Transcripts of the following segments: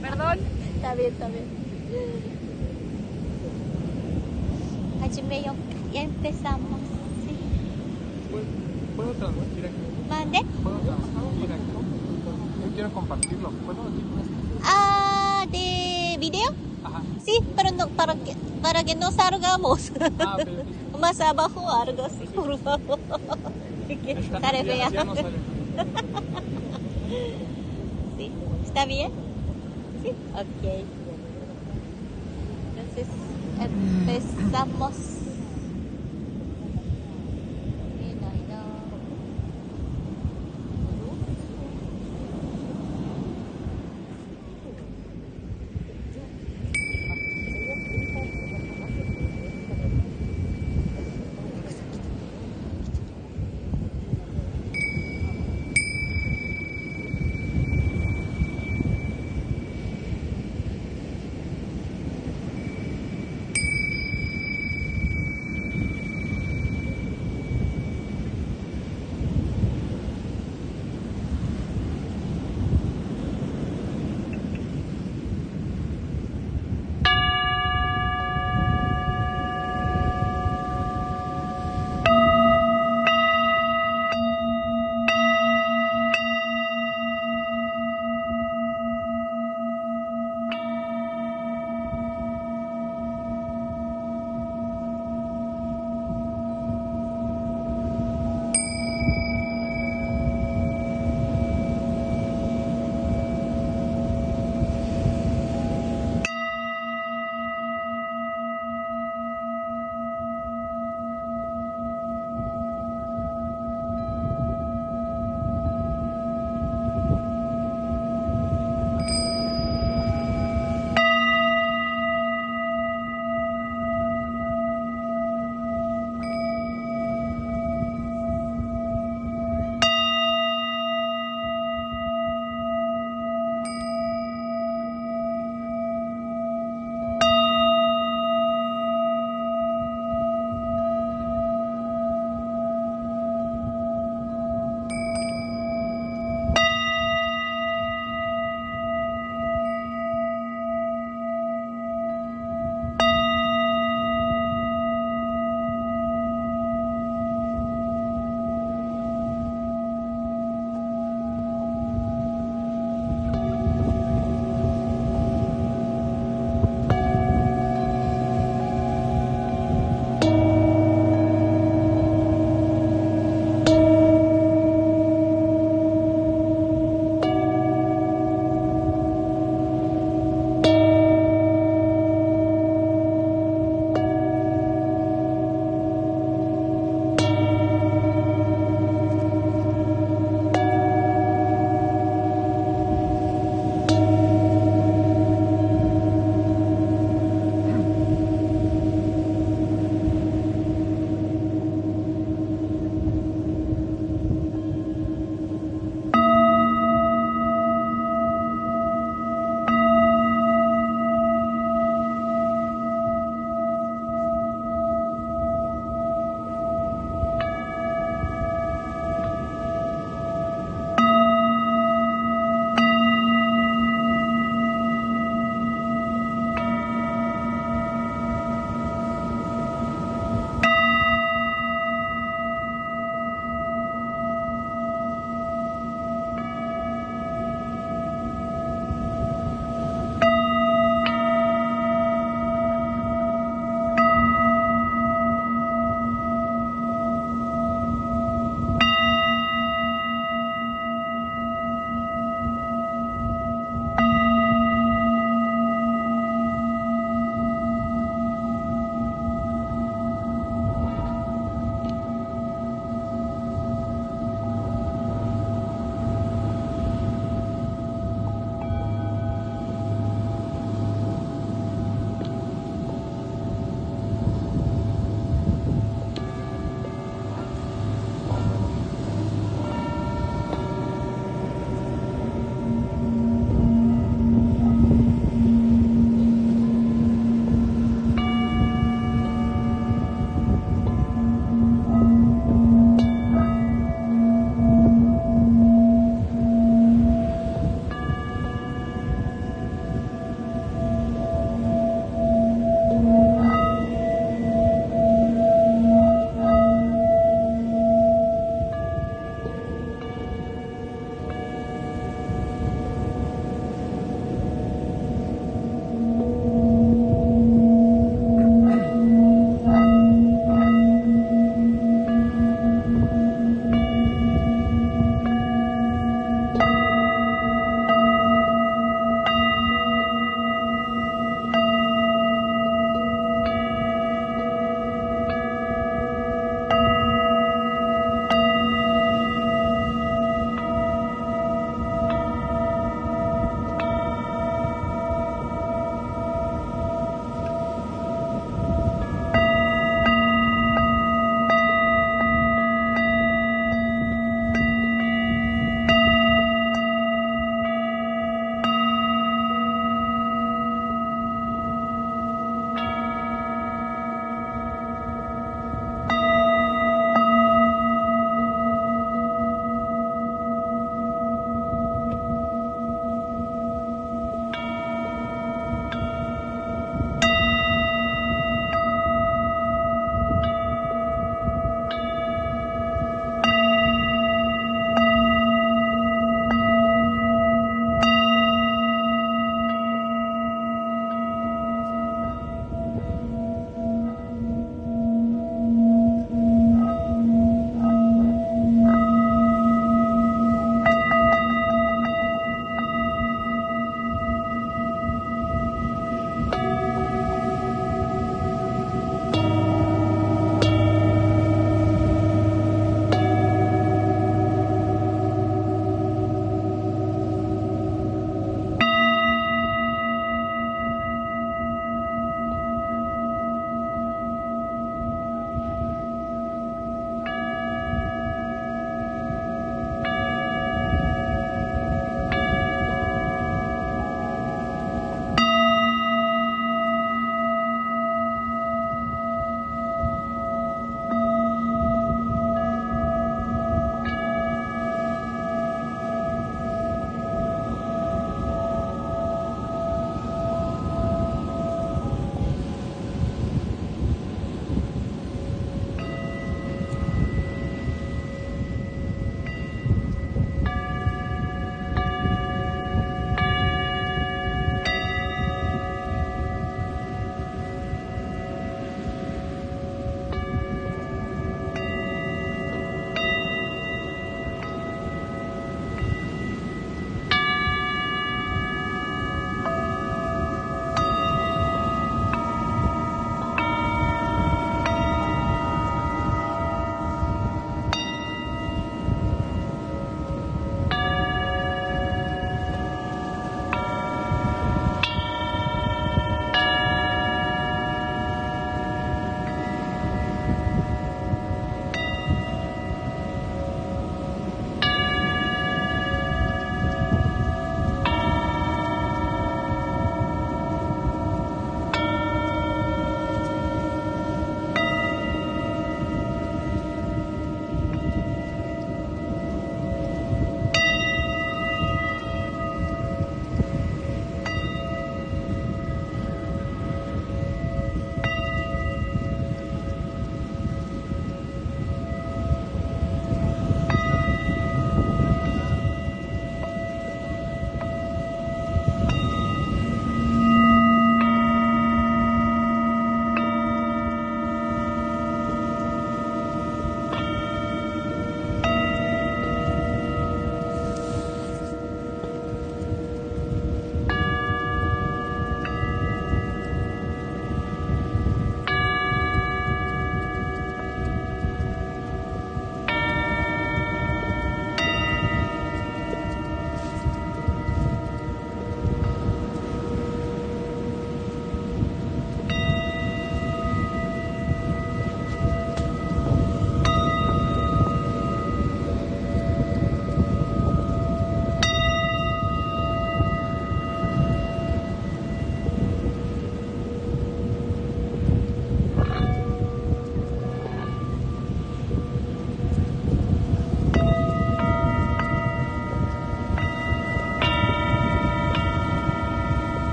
Perdón. Está bien, está bien. Hajime Ya empezamos. Sí. ¿Puedo, puedo transmitir aquí? ¿Mande? ¿Puedo transmitir aquí? Yo quiero compartirlo. ¿Puedo aquí? Ah, ¿de video? Ajá. Sí, pero no, para que, para que no salgamos. Ah, ok. Más abajo algo así, por favor. Está- sale ya- fea. ya no sale. Sí. ¿Está bien? Ok. Entonces, empezamos.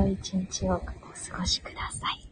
良い一日をお過ごしください。